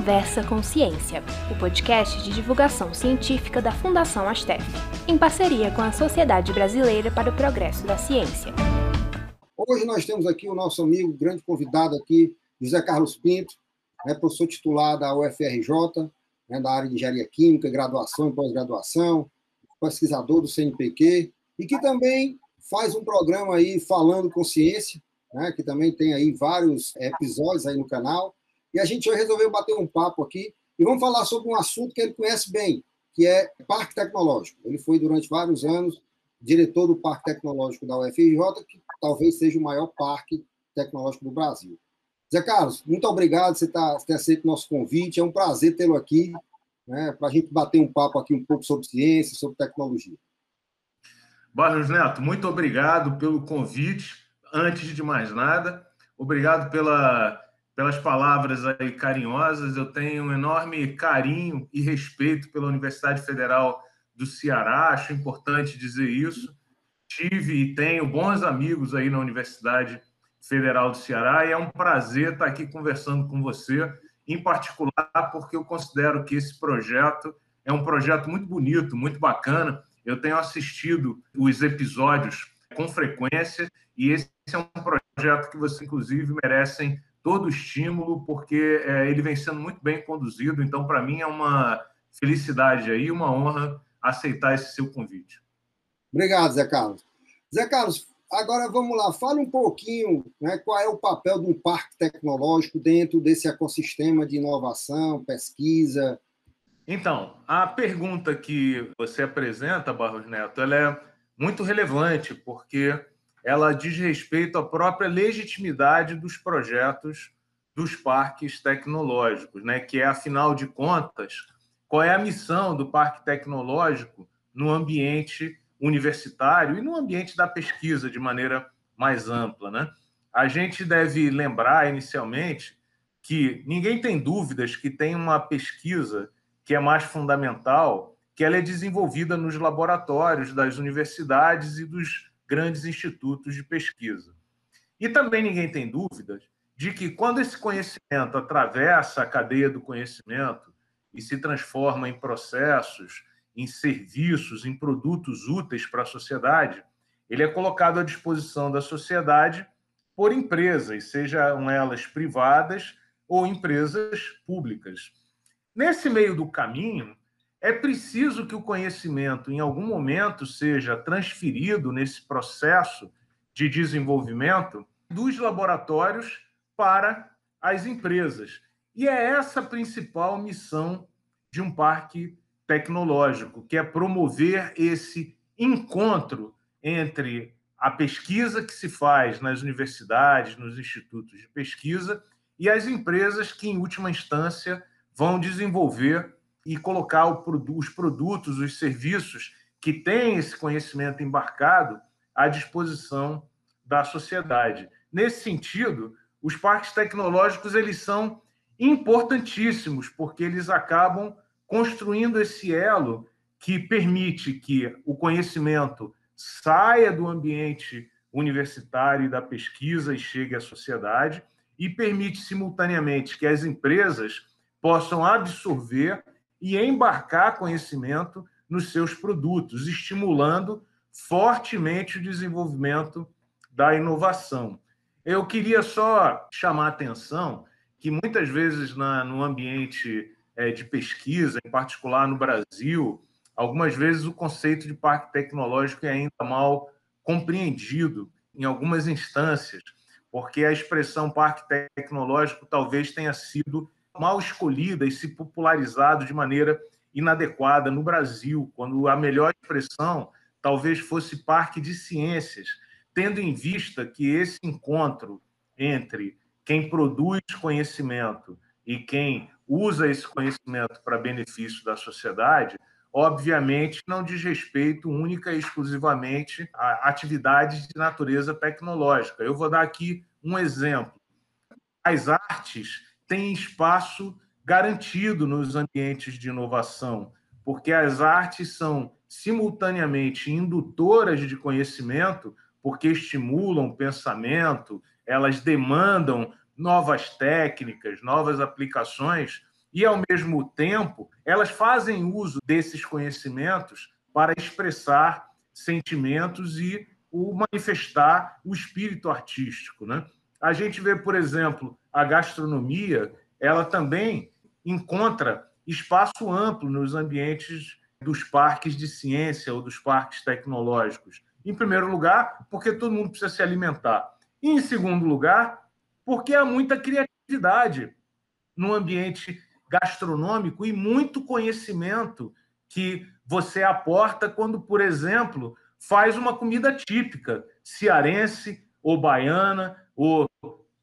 Conversa com Ciência, o podcast de divulgação científica da Fundação Astef, em parceria com a Sociedade Brasileira para o Progresso da Ciência. Hoje nós temos aqui o nosso amigo, grande convidado aqui, José Carlos Pinto, né, professor titular da UFRJ, né, da área de engenharia química, graduação e pós-graduação, pesquisador do CNPq, e que também faz um programa aí falando com ciência, né, que também tem aí vários episódios aí no canal. E a gente resolveu bater um papo aqui e vamos falar sobre um assunto que ele conhece bem, que é parque tecnológico. Ele foi durante vários anos diretor do Parque Tecnológico da UFRJ, que talvez seja o maior parque tecnológico do Brasil. Zé Carlos, muito obrigado por você tá, ter aceito o nosso convite. É um prazer tê-lo aqui, né, para a gente bater um papo aqui um pouco sobre ciência, sobre tecnologia. Barros Neto, muito obrigado pelo convite. Antes de mais nada, obrigado pela, pelas palavras aí carinhosas. Eu tenho um enorme carinho e respeito pela Universidade Federal do Ceará. Acho importante dizer isso. Tive e tenho bons amigos aí na Universidade Federal do Ceará e é um prazer estar aqui conversando com você, em particular porque eu considero que esse projeto é um projeto muito bonito, muito bacana eu tenho assistido os episódios com frequência e esse é um projeto que você, inclusive, merecem todo o estímulo, porque é, ele vem sendo muito bem conduzido. Então, para mim, é uma felicidade aí, uma honra aceitar esse seu convite. Obrigado, Zé Carlos. Zé Carlos, agora vamos lá, fale um pouquinho né, qual é o papel de um parque tecnológico dentro desse ecossistema de inovação, pesquisa, então, a pergunta que você apresenta, Barros Neto, ela é muito relevante, porque ela diz respeito à própria legitimidade dos projetos dos parques tecnológicos, né? que é, afinal de contas, qual é a missão do parque tecnológico no ambiente universitário e no ambiente da pesquisa de maneira mais ampla. Né? A gente deve lembrar, inicialmente, que ninguém tem dúvidas que tem uma pesquisa que é mais fundamental, que ela é desenvolvida nos laboratórios das universidades e dos grandes institutos de pesquisa. E também ninguém tem dúvidas de que quando esse conhecimento atravessa a cadeia do conhecimento e se transforma em processos, em serviços, em produtos úteis para a sociedade, ele é colocado à disposição da sociedade por empresas, sejam elas privadas ou empresas públicas. Nesse meio do caminho, é preciso que o conhecimento, em algum momento, seja transferido nesse processo de desenvolvimento dos laboratórios para as empresas. E é essa a principal missão de um parque tecnológico, que é promover esse encontro entre a pesquisa que se faz nas universidades, nos institutos de pesquisa e as empresas que, em última instância, vão desenvolver e colocar os produtos, os serviços que têm esse conhecimento embarcado à disposição da sociedade. Nesse sentido, os parques tecnológicos eles são importantíssimos porque eles acabam construindo esse elo que permite que o conhecimento saia do ambiente universitário e da pesquisa e chegue à sociedade e permite simultaneamente que as empresas possam absorver e embarcar conhecimento nos seus produtos, estimulando fortemente o desenvolvimento da inovação. Eu queria só chamar a atenção que muitas vezes na, no ambiente é, de pesquisa, em particular no Brasil, algumas vezes o conceito de parque tecnológico é ainda mal compreendido em algumas instâncias, porque a expressão parque tecnológico talvez tenha sido mal escolhida e se popularizado de maneira inadequada no Brasil, quando a melhor expressão talvez fosse parque de ciências, tendo em vista que esse encontro entre quem produz conhecimento e quem usa esse conhecimento para benefício da sociedade, obviamente não diz respeito única e exclusivamente a atividades de natureza tecnológica. Eu vou dar aqui um exemplo. As artes tem espaço garantido nos ambientes de inovação, porque as artes são simultaneamente indutoras de conhecimento, porque estimulam pensamento, elas demandam novas técnicas, novas aplicações, e, ao mesmo tempo, elas fazem uso desses conhecimentos para expressar sentimentos e o manifestar o espírito artístico. Né? A gente vê, por exemplo, a gastronomia, ela também encontra espaço amplo nos ambientes dos parques de ciência ou dos parques tecnológicos. Em primeiro lugar, porque todo mundo precisa se alimentar. E, em segundo lugar, porque há muita criatividade no ambiente gastronômico e muito conhecimento que você aporta quando, por exemplo, faz uma comida típica, cearense ou baiana ou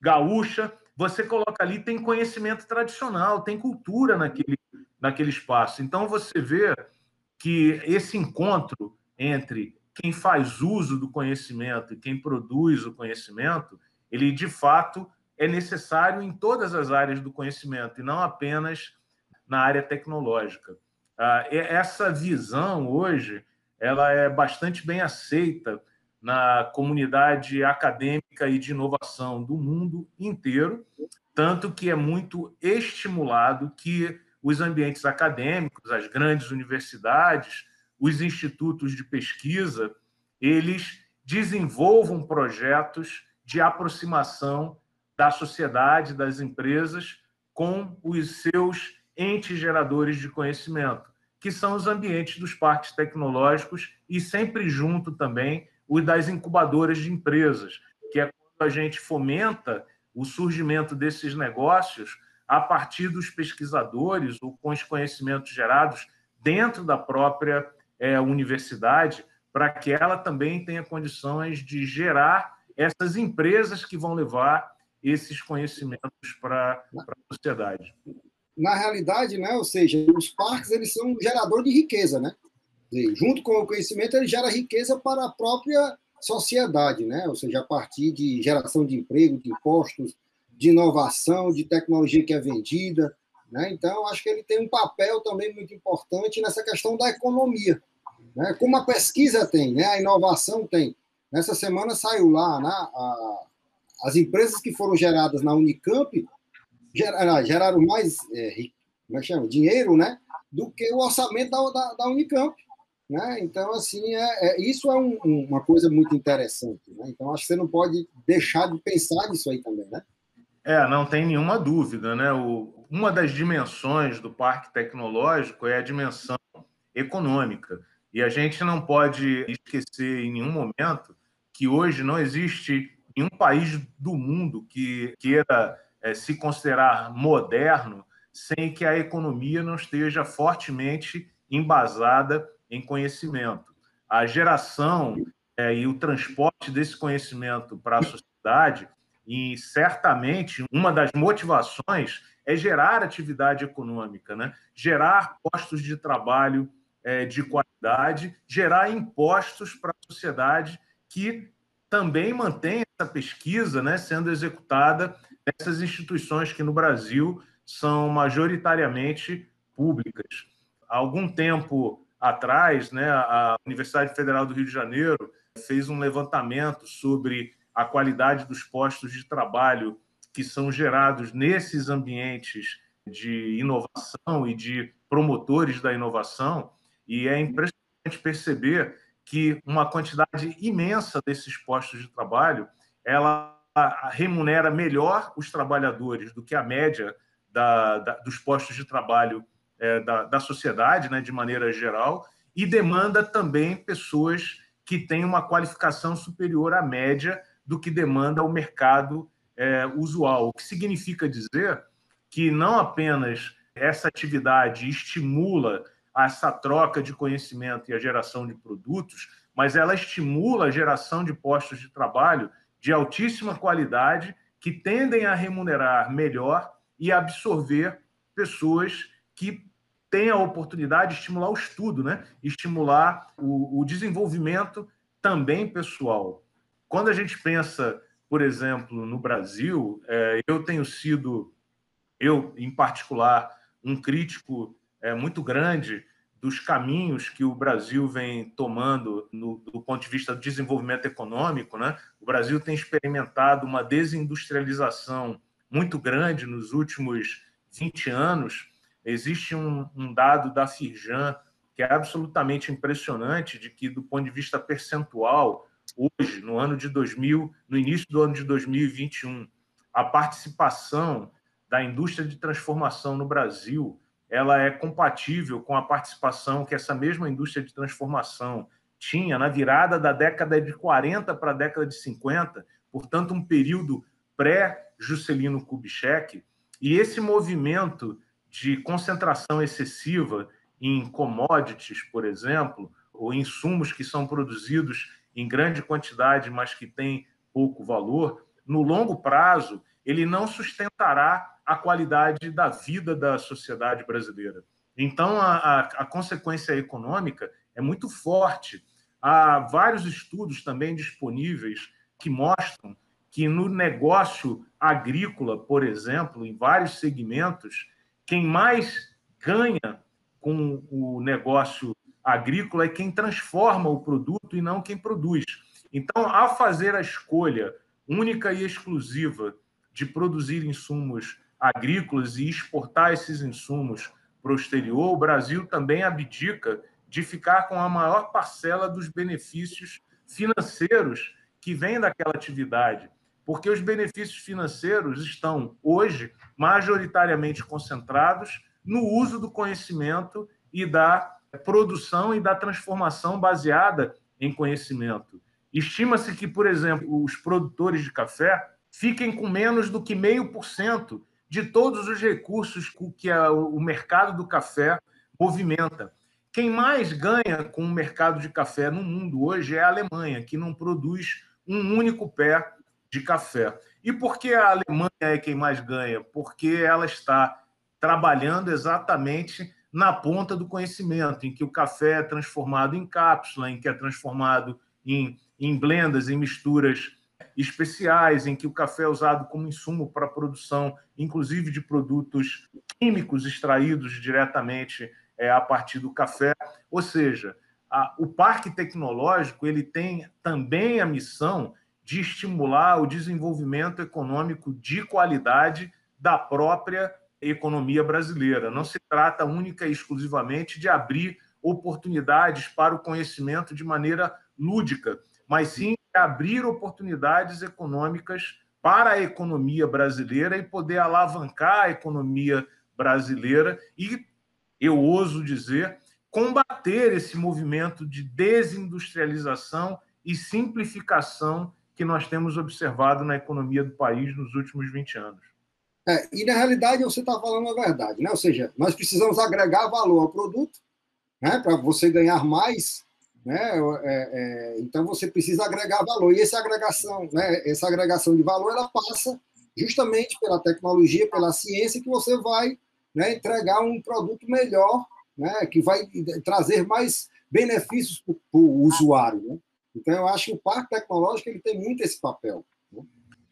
gaúcha. Você coloca ali, tem conhecimento tradicional, tem cultura naquele, naquele espaço. Então, você vê que esse encontro entre quem faz uso do conhecimento e quem produz o conhecimento, ele de fato é necessário em todas as áreas do conhecimento e não apenas na área tecnológica. Ah, essa visão hoje ela é bastante bem aceita na comunidade acadêmica e de inovação do mundo inteiro, tanto que é muito estimulado que os ambientes acadêmicos, as grandes universidades, os institutos de pesquisa, eles desenvolvam projetos de aproximação da sociedade, das empresas, com os seus entes geradores de conhecimento, que são os ambientes dos parques tecnológicos e sempre junto também os das incubadoras de empresas, que é quando a gente fomenta o surgimento desses negócios a partir dos pesquisadores ou com os conhecimentos gerados dentro da própria é, universidade, para que ela também tenha condições de gerar essas empresas que vão levar esses conhecimentos para a sociedade. Na realidade, né, ou seja, os parques eles são um gerador de riqueza, né? Junto com o conhecimento, ele gera riqueza para a própria sociedade, né? Ou seja, a partir de geração de emprego, de impostos, de inovação, de tecnologia que é vendida, né? Então, acho que ele tem um papel também muito importante nessa questão da economia, né? Como a pesquisa tem, né? a inovação tem. Nessa semana saiu lá né? a, as empresas que foram geradas na Unicamp geraram, ah, geraram mais é, como é que chama? dinheiro né? do que o orçamento da, da, da Unicamp. Né? Então, assim, é, é isso é um, uma coisa muito interessante. Né? Então, acho que você não pode deixar de pensar nisso aí também, né? É, não tem nenhuma dúvida, né? O, uma das dimensões do parque tecnológico é a dimensão econômica. E a gente não pode esquecer em nenhum momento que hoje não existe nenhum país do mundo que queira é, se considerar moderno sem que a economia não esteja fortemente embasada em conhecimento. A geração é, e o transporte desse conhecimento para a sociedade, e certamente uma das motivações é gerar atividade econômica, né? gerar postos de trabalho é, de qualidade, gerar impostos para a sociedade que também mantém essa pesquisa né, sendo executada nessas instituições que no Brasil são majoritariamente públicas. Há algum tempo atrás, né, a Universidade Federal do Rio de Janeiro fez um levantamento sobre a qualidade dos postos de trabalho que são gerados nesses ambientes de inovação e de promotores da inovação, e é impressionante perceber que uma quantidade imensa desses postos de trabalho ela remunera melhor os trabalhadores do que a média da, da, dos postos de trabalho é, da, da sociedade, né, de maneira geral, e demanda também pessoas que têm uma qualificação superior à média do que demanda o mercado é, usual. O que significa dizer que não apenas essa atividade estimula essa troca de conhecimento e a geração de produtos, mas ela estimula a geração de postos de trabalho de altíssima qualidade que tendem a remunerar melhor e absorver pessoas que têm a oportunidade de estimular o estudo, né? estimular o, o desenvolvimento também pessoal. Quando a gente pensa, por exemplo, no Brasil, é, eu tenho sido, eu em particular, um crítico é, muito grande dos caminhos que o Brasil vem tomando no, do ponto de vista do desenvolvimento econômico. Né? O Brasil tem experimentado uma desindustrialização muito grande nos últimos 20 anos, existe um, um dado da Firjan que é absolutamente impressionante de que, do ponto de vista percentual, hoje, no ano de 2000, no início do ano de 2021, a participação da indústria de transformação no Brasil ela é compatível com a participação que essa mesma indústria de transformação tinha na virada da década de 40 para a década de 50, portanto, um período pré-Juscelino Kubitschek, e esse movimento de concentração excessiva em commodities, por exemplo, ou insumos que são produzidos em grande quantidade, mas que têm pouco valor, no longo prazo, ele não sustentará a qualidade da vida da sociedade brasileira. Então, a, a, a consequência econômica é muito forte. Há vários estudos também disponíveis que mostram que no negócio agrícola, por exemplo, em vários segmentos, quem mais ganha com o negócio agrícola é quem transforma o produto e não quem produz. Então, ao fazer a escolha única e exclusiva de produzir insumos agrícolas e exportar esses insumos para o exterior, o Brasil também abdica de ficar com a maior parcela dos benefícios financeiros que vêm daquela atividade, porque os benefícios financeiros estão hoje majoritariamente concentrados no uso do conhecimento e da produção e da transformação baseada em conhecimento. Estima-se que, por exemplo, os produtores de café fiquem com menos do que meio por cento de todos os recursos que o mercado do café movimenta. Quem mais ganha com o mercado de café no mundo hoje é a Alemanha, que não produz um único pé de café. E por que a Alemanha é quem mais ganha? Porque ela está trabalhando exatamente na ponta do conhecimento, em que o café é transformado em cápsula, em que é transformado em, em blendas, em misturas especiais, em que o café é usado como insumo para a produção, inclusive de produtos químicos extraídos diretamente é, a partir do café. Ou seja, a, o parque tecnológico ele tem também a missão de estimular o desenvolvimento econômico de qualidade da própria economia brasileira. Não se trata única e exclusivamente de abrir oportunidades para o conhecimento de maneira lúdica, mas sim abrir oportunidades econômicas para a economia brasileira e poder alavancar a economia brasileira e, eu ouso dizer, combater esse movimento de desindustrialização e simplificação que nós temos observado na economia do país nos últimos 20 anos. É, e na realidade você está falando a verdade, né? Ou seja, nós precisamos agregar valor ao produto, né? Para você ganhar mais né? É, é, então você precisa agregar valor e essa agregação, né? Essa agregação de valor ela passa justamente pela tecnologia, pela ciência que você vai né, entregar um produto melhor, né? Que vai trazer mais benefícios para o usuário. Né? Então eu acho que o parque tecnológico ele tem muito esse papel. Né?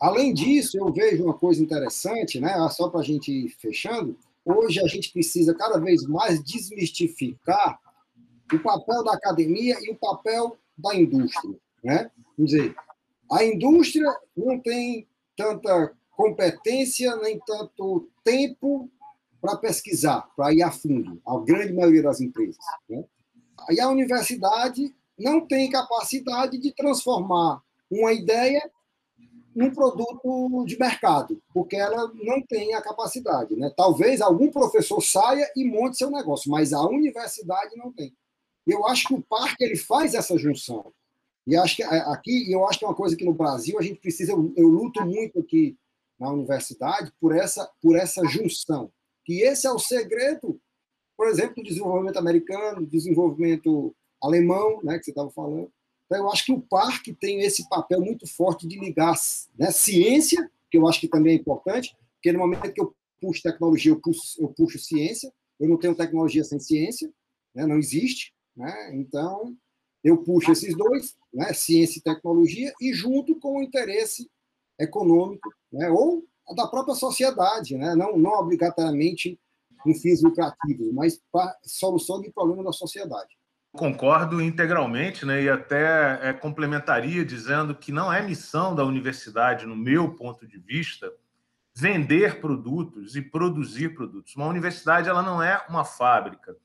Além disso, eu vejo uma coisa interessante, né? Só para a gente ir fechando. Hoje a gente precisa cada vez mais desmistificar o papel da academia e o papel da indústria. Né? Quer dizer, a indústria não tem tanta competência nem tanto tempo para pesquisar, para ir a fundo, a grande maioria das empresas. Né? E a universidade não tem capacidade de transformar uma ideia num produto de mercado, porque ela não tem a capacidade. Né? Talvez algum professor saia e monte seu negócio, mas a universidade não tem. Eu acho que o parque ele faz essa junção. E acho que é, aqui, eu acho que é uma coisa que no Brasil a gente precisa, eu, eu luto muito aqui na universidade por essa, por essa junção. Que esse é o segredo, por exemplo, do desenvolvimento americano, desenvolvimento alemão, né, que você estava falando. Então, eu acho que o parque tem esse papel muito forte de ligar né, ciência, que eu acho que também é importante, porque no momento que eu puxo tecnologia, eu puxo, eu puxo ciência, eu não tenho tecnologia sem ciência, né, não existe. Né? Então, eu puxo esses dois, né? ciência e tecnologia, e junto com o interesse econômico, né? ou da própria sociedade, né? não, não obrigatoriamente com fins lucrativos, mas para solução de problema da sociedade. Concordo integralmente, né? e até é, complementaria dizendo que não é missão da universidade, no meu ponto de vista, vender produtos e produzir produtos. Uma universidade ela não é uma fábrica.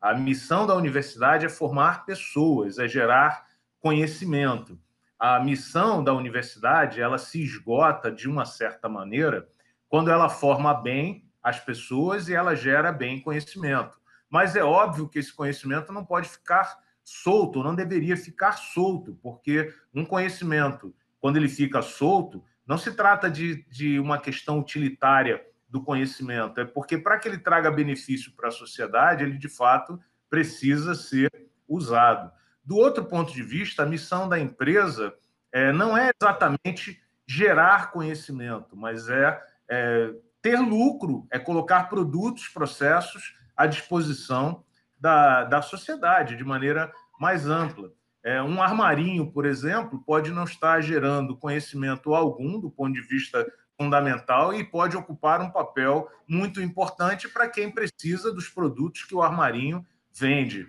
A missão da universidade é formar pessoas, é gerar conhecimento. A missão da universidade ela se esgota de uma certa maneira quando ela forma bem as pessoas e ela gera bem conhecimento. Mas é óbvio que esse conhecimento não pode ficar solto, não deveria ficar solto, porque um conhecimento, quando ele fica solto, não se trata de, de uma questão utilitária do conhecimento, é porque para que ele traga benefício para a sociedade, ele de fato precisa ser usado. Do outro ponto de vista, a missão da empresa é, não é exatamente gerar conhecimento, mas é, é ter lucro, é colocar produtos, processos à disposição da, da sociedade de maneira mais ampla. É, um armarinho, por exemplo, pode não estar gerando conhecimento algum do ponto de vista fundamental e pode ocupar um papel muito importante para quem precisa dos produtos que o armarinho vende.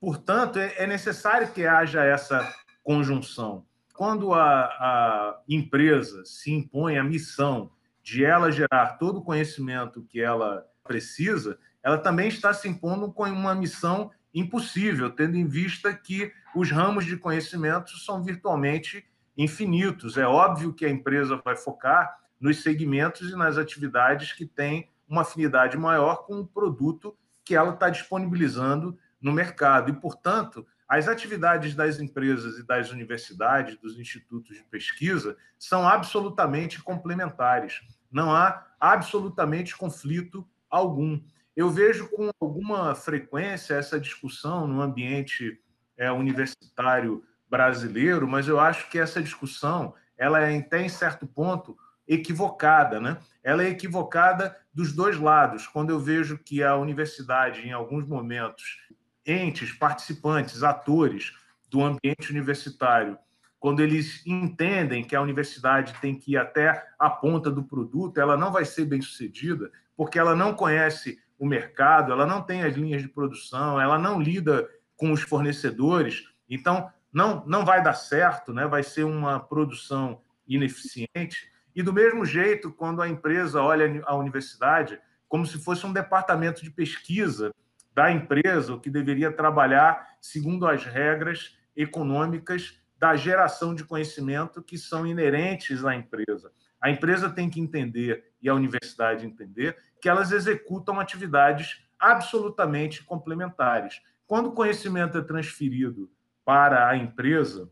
Portanto, é, é necessário que haja essa conjunção. Quando a, a empresa se impõe a missão de ela gerar todo o conhecimento que ela precisa, ela também está se impondo com uma missão impossível, tendo em vista que os ramos de conhecimento são virtualmente infinitos. É óbvio que a empresa vai focar nos segmentos e nas atividades que têm uma afinidade maior com o produto que ela está disponibilizando no mercado. E, portanto, as atividades das empresas e das universidades, dos institutos de pesquisa, são absolutamente complementares. Não há absolutamente conflito algum. Eu vejo com alguma frequência essa discussão no ambiente é, universitário brasileiro, mas eu acho que essa discussão ela é até em certo ponto equivocada, né? Ela é equivocada dos dois lados. Quando eu vejo que a universidade, em alguns momentos, entes, participantes, atores do ambiente universitário, quando eles entendem que a universidade tem que ir até a ponta do produto, ela não vai ser bem sucedida, porque ela não conhece o mercado, ela não tem as linhas de produção, ela não lida com os fornecedores, então não, não vai dar certo, né? vai ser uma produção ineficiente. E do mesmo jeito, quando a empresa olha a universidade como se fosse um departamento de pesquisa da empresa, o que deveria trabalhar segundo as regras econômicas da geração de conhecimento que são inerentes à empresa. A empresa tem que entender, e a universidade entender, que elas executam atividades absolutamente complementares. Quando o conhecimento é transferido para a empresa,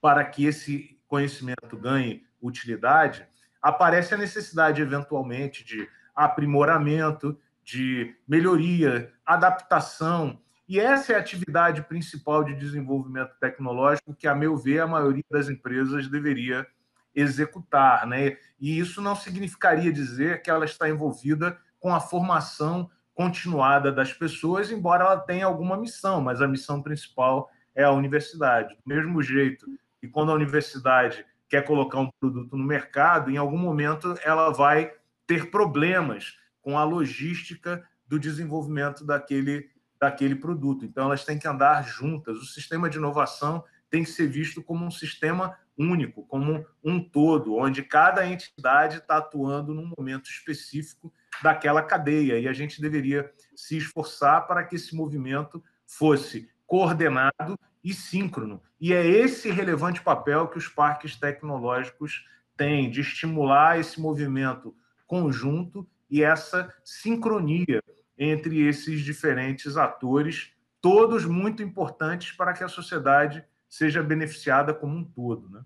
para que esse conhecimento ganhe utilidade, aparece a necessidade, eventualmente, de aprimoramento, de melhoria, adaptação. E essa é a atividade principal de desenvolvimento tecnológico que, a meu ver, a maioria das empresas deveria executar, né? E isso não significaria dizer que ela está envolvida com a formação continuada das pessoas, embora ela tenha alguma missão, mas a missão principal é a universidade. Do mesmo jeito que quando a universidade quer colocar um produto no mercado, em algum momento ela vai ter problemas com a logística do desenvolvimento daquele, daquele produto. Então, elas têm que andar juntas. O sistema de inovação tem que ser visto como um sistema único, como um todo, onde cada entidade está atuando num momento específico daquela cadeia. E a gente deveria se esforçar para que esse movimento fosse coordenado e síncrono. E é esse relevante papel que os parques tecnológicos têm, de estimular esse movimento conjunto e essa sincronia entre esses diferentes atores, todos muito importantes para que a sociedade seja beneficiada como um todo. Né?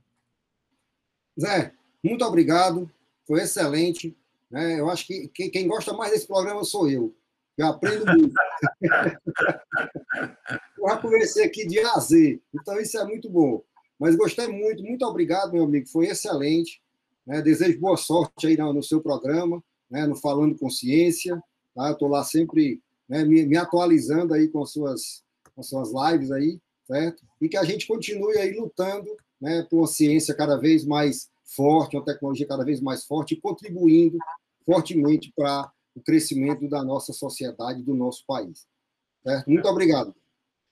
Zé, muito obrigado, foi excelente. Né? Eu acho que quem gosta mais desse programa sou eu. Eu aprendo muito. eu já conversei aqui de A a Z, então isso é muito bom. Mas gostei muito, muito obrigado, meu amigo, foi excelente. Né? Desejo boa sorte aí no, seu programa, né? no Falando Consciência. Tá? Estou lá sempre né? me, me, atualizando aí com suas, com suas lives aí certo? E que a gente continue aí lutando né, por uma ciência cada vez mais forte, uma tecnologia cada vez mais forte contribuindo fortemente para o crescimento da nossa sociedade, do nosso país. Certo? Muito obrigado.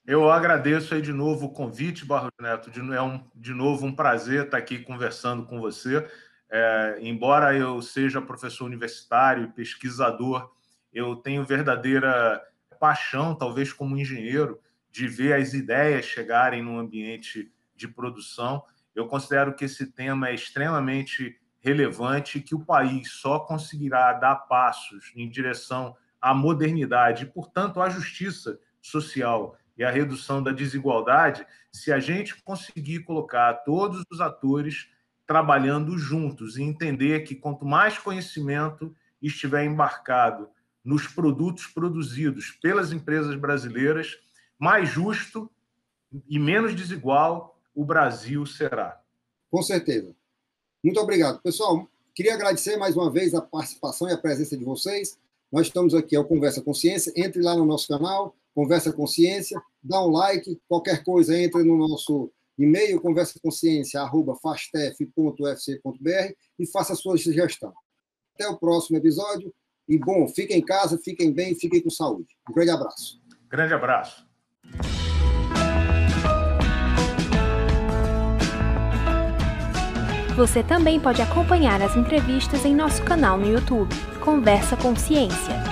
Eu agradeço aí de novo o convite, Barros Neto. De, é um, de novo um prazer estar aqui conversando com você. É, embora eu seja professor universitário e pesquisador, eu tenho verdadeira paixão, talvez como engenheiro, de ver as ideias chegarem no ambiente de produção. Eu considero que esse tema é extremamente relevante que o país só conseguirá dar passos em direção à modernidade e, portanto, à justiça social e à redução da desigualdade se a gente conseguir colocar todos os atores trabalhando juntos e entender que quanto mais conhecimento estiver embarcado nos produtos produzidos pelas empresas brasileiras, mais justo e menos desigual o Brasil será. Com certeza. Muito obrigado. Pessoal, queria agradecer mais uma vez a participação e a presença de vocês. Nós estamos aqui ao Conversa Consciência. Entre lá no nosso canal, Conversa Consciência, dá um like, qualquer coisa, entre no nosso e-mail, conversaconsciência.fastef.ufc.br e faça a sua sugestão. Até o próximo episódio. E, bom, fiquem em casa, fiquem bem, fiquem com saúde. Um grande abraço. Grande abraço. Você também pode acompanhar as entrevistas em nosso canal no YouTube, Conversa Consciência.